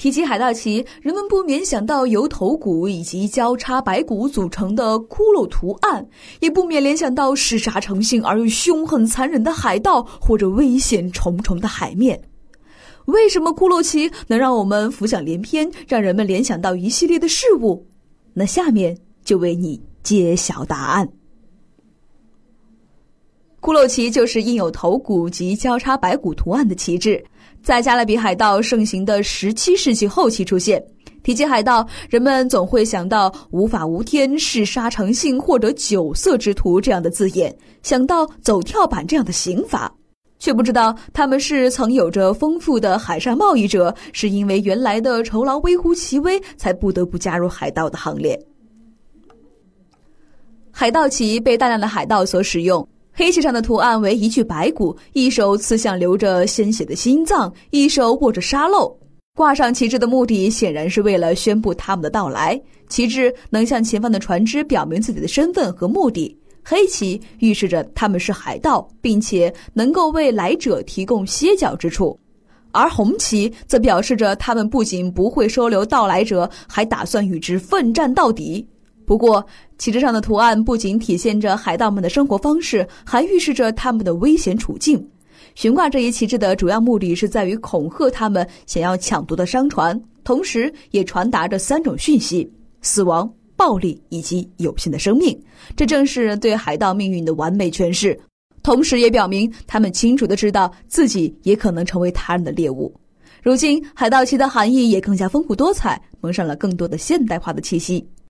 提起海盗旗，人们不免想到由头骨以及交叉白骨组成的骷髅图案，也不免联想到嗜杀成性而又凶狠残忍的海盗或者危险重重的海面。为什么骷髅旗能让我们浮想联翩，让人们联想到一系列的事物？那下面就为你揭晓答案。骷髅旗就是印有头骨及交叉白骨图案的旗帜。在加勒比海盗盛行的十七世纪后期出现。提起海盗，人们总会想到“无法无天”“嗜杀成性”或者“酒色之徒”这样的字眼，想到走跳板这样的刑罚，却不知道他们是曾有着丰富的海上贸易者，是因为原来的酬劳微乎其微，才不得不加入海盗的行列。海盗旗被大量的海盗所使用。黑旗上的图案为一具白骨，一手刺向流着鲜血的心脏，一手握着沙漏。挂上旗帜的目的显然是为了宣布他们的到来。旗帜能向前方的船只表明自己的身份和目的。黑旗预示着他们是海盗，并且能够为来者提供歇脚之处，而红旗则表示着他们不仅不会收留到来者，还打算与之奋战到底。不过，旗帜上的图案不仅体现着海盗们的生活方式，还预示着他们的危险处境。悬挂这一旗帜的主要目的是在于恐吓他们想要抢夺的商船，同时也传达着三种讯息：死亡、暴力以及有限的生命。这正是对海盗命运的完美诠释，同时也表明他们清楚的知道自己也可能成为他人的猎物。如今，海盗旗的含义也更加丰富多彩，蒙上了更多的现代化的气息。